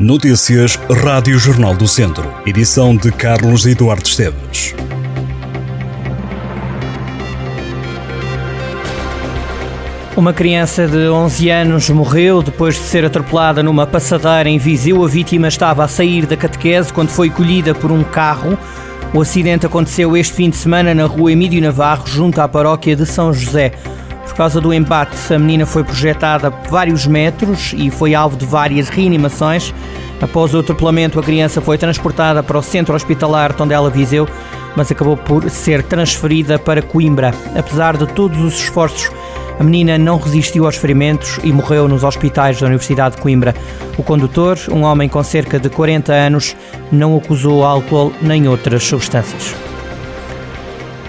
Notícias Rádio Jornal do Centro. Edição de Carlos Eduardo Esteves. Uma criança de 11 anos morreu depois de ser atropelada numa passadeira em Viseu. A vítima estava a sair da catequese quando foi colhida por um carro. O acidente aconteceu este fim de semana na rua Emílio Navarro, junto à paróquia de São José. Por causa do embate, a menina foi projetada vários metros e foi alvo de várias reanimações. Após o atropelamento, a criança foi transportada para o centro hospitalar Tondela Viseu, mas acabou por ser transferida para Coimbra. Apesar de todos os esforços, a menina não resistiu aos ferimentos e morreu nos hospitais da Universidade de Coimbra. O condutor, um homem com cerca de 40 anos, não acusou álcool nem outras substâncias.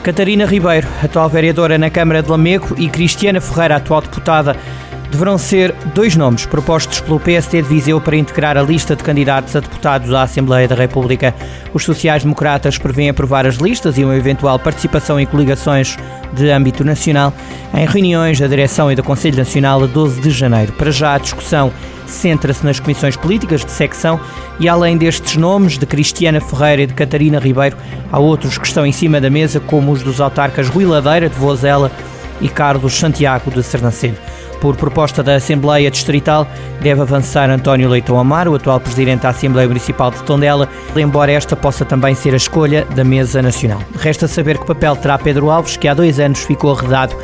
Catarina Ribeiro, atual vereadora na Câmara de Lamego, e Cristiana Ferreira, atual deputada deverão ser dois nomes propostos pelo PST de Viseu para integrar a lista de candidatos a deputados à Assembleia da República. Os sociais-democratas prevêem aprovar as listas e uma eventual participação em coligações de âmbito nacional em reuniões da Direção e do Conselho Nacional a 12 de janeiro. Para já, a discussão centra-se nas comissões políticas de secção e, além destes nomes, de Cristiana Ferreira e de Catarina Ribeiro, há outros que estão em cima da mesa, como os dos autarcas Rui Ladeira, de Vozela, e Carlos Santiago, de Sernancelho. Por proposta da Assembleia Distrital, deve avançar António Leitão Amaro, atual Presidente da Assembleia Municipal de Tondela, embora esta possa também ser a escolha da Mesa Nacional. Resta saber que papel terá Pedro Alves, que há dois anos ficou arredado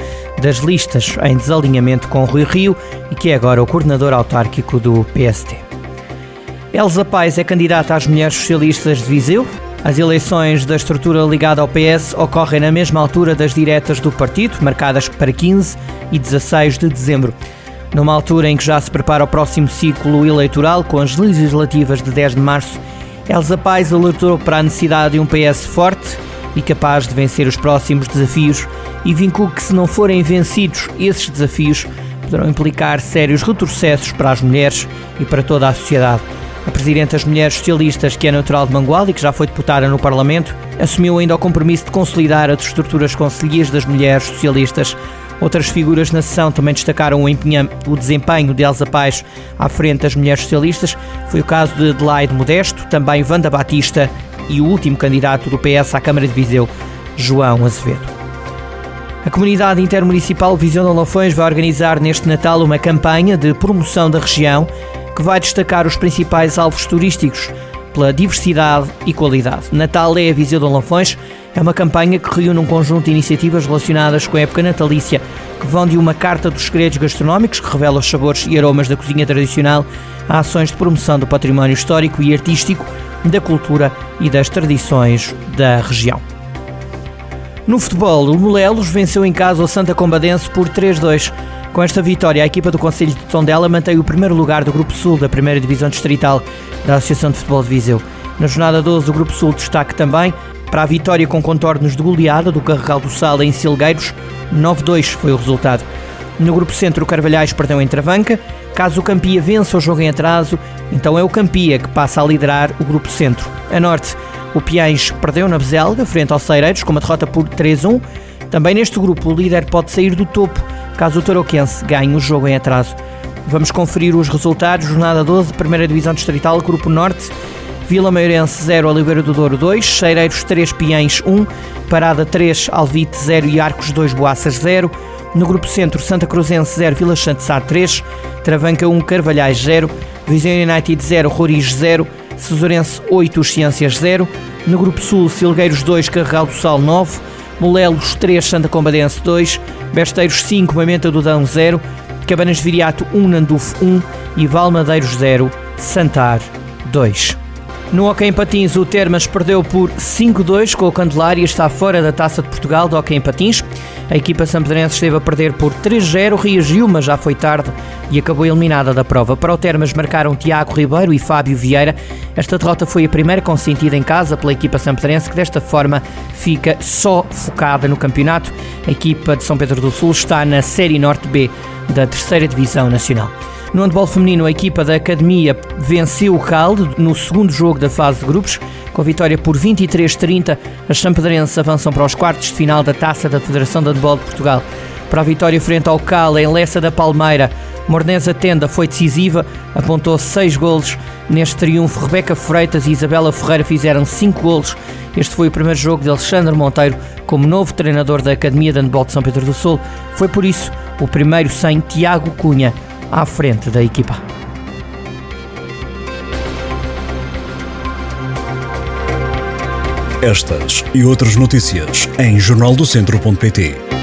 das listas em desalinhamento com Rui Rio e que é agora o coordenador autárquico do PST. Elza Pais é candidata às Mulheres Socialistas de Viseu. As eleições da estrutura ligada ao PS ocorrem na mesma altura das diretas do partido, marcadas para 15 e 16 de dezembro. Numa altura em que já se prepara o próximo ciclo eleitoral, com as legislativas de 10 de março, Elza Pais alertou para a necessidade de um PS forte e capaz de vencer os próximos desafios e vincula que, se não forem vencidos esses desafios, poderão implicar sérios retrocessos para as mulheres e para toda a sociedade. A Presidente das Mulheres Socialistas, que é natural de Mangualde e que já foi deputada no Parlamento, assumiu ainda o compromisso de consolidar as estruturas conselheiras das mulheres socialistas. Outras figuras na sessão também destacaram o, o desempenho de Elsa Paz à frente das mulheres socialistas. Foi o caso de Adelaide Modesto, também Wanda Batista e o último candidato do PS à Câmara de Viseu, João Azevedo. A comunidade intermunicipal Visão de vai organizar neste Natal uma campanha de promoção da região que vai destacar os principais alvos turísticos pela diversidade e qualidade. Natal é a Viseu de Lafões é uma campanha que reúne um conjunto de iniciativas relacionadas com a época natalícia, que vão de uma carta dos segredos gastronómicos, que revela os sabores e aromas da cozinha tradicional, a ações de promoção do património histórico e artístico, da cultura e das tradições da região. No futebol, o Molelos venceu em casa o Santa Combadense por 3-2. Com esta vitória, a equipa do Conselho de Tondela mantém o primeiro lugar do Grupo Sul da primeira Divisão Distrital da Associação de Futebol de Viseu. Na jornada 12, o Grupo Sul destaque também para a vitória com contornos de goleada do Carregal do Sal em Silgueiros, 9-2 foi o resultado. No Grupo Centro, o Carvalhais perdeu em Travanca. Caso o Campia vença o jogo em atraso, então é o Campia que passa a liderar o Grupo Centro. A Norte, o Piães perdeu na Bezelga, frente aos Seireiros, com uma derrota por 3-1. Também neste grupo, o líder pode sair do topo caso o Tarouquense ganhe o jogo em atraso. Vamos conferir os resultados. Jornada 12, Primeira Divisão Distrital, Grupo Norte. Vila Meirense 0, Oliveira do Douro 2, Cheireiros 3, Piães 1, Parada 3, Alvite 0 e Arcos 2, Boaças 0. No Grupo Centro, Santa Cruzense 0, Vila Santissá 3, Travanca 1, Carvalhais 0, Visão United 0, Roriz 0, Cesurense 8, Ciências 0. No Grupo Sul, Silgueiros 2, Carregal do Sal 9, Molelos 3, Santa Combadense 2, Besteiros 5, Moimenta do Dão 0, Cabanas de Viriato 1, Nandufo 1 e Valmadeiros 0, Santar 2. No Hockey em Patins, o Termas perdeu por 5-2 com o Candelária e está fora da Taça de Portugal do Hockey em Patins. A equipa sampedrense esteve a perder por 3-0, reagiu, mas já foi tarde e acabou eliminada da prova. Para o Termas marcaram Tiago Ribeiro e Fábio Vieira. Esta derrota foi a primeira consentida em casa pela equipa sampedrense, que desta forma fica só focada no campeonato. A equipa de São Pedro do Sul está na Série Norte B da Terceira Divisão Nacional. No handball feminino, a equipa da Academia venceu o Calde no segundo jogo da fase de grupos. Com a vitória por 23-30, as champedrenses avançam para os quartos de final da Taça da Federação de Handball de Portugal. Para a vitória frente ao Cal em Lessa da Palmeira, Mornesa Tenda foi decisiva, apontou seis golos. Neste triunfo, Rebeca Freitas e Isabela Ferreira fizeram cinco golos. Este foi o primeiro jogo de Alexandre Monteiro como novo treinador da Academia de Handball de São Pedro do Sul. Foi por isso o primeiro sem Tiago Cunha à frente da equipa. Estas e outras notícias em jornaldocentro.pt.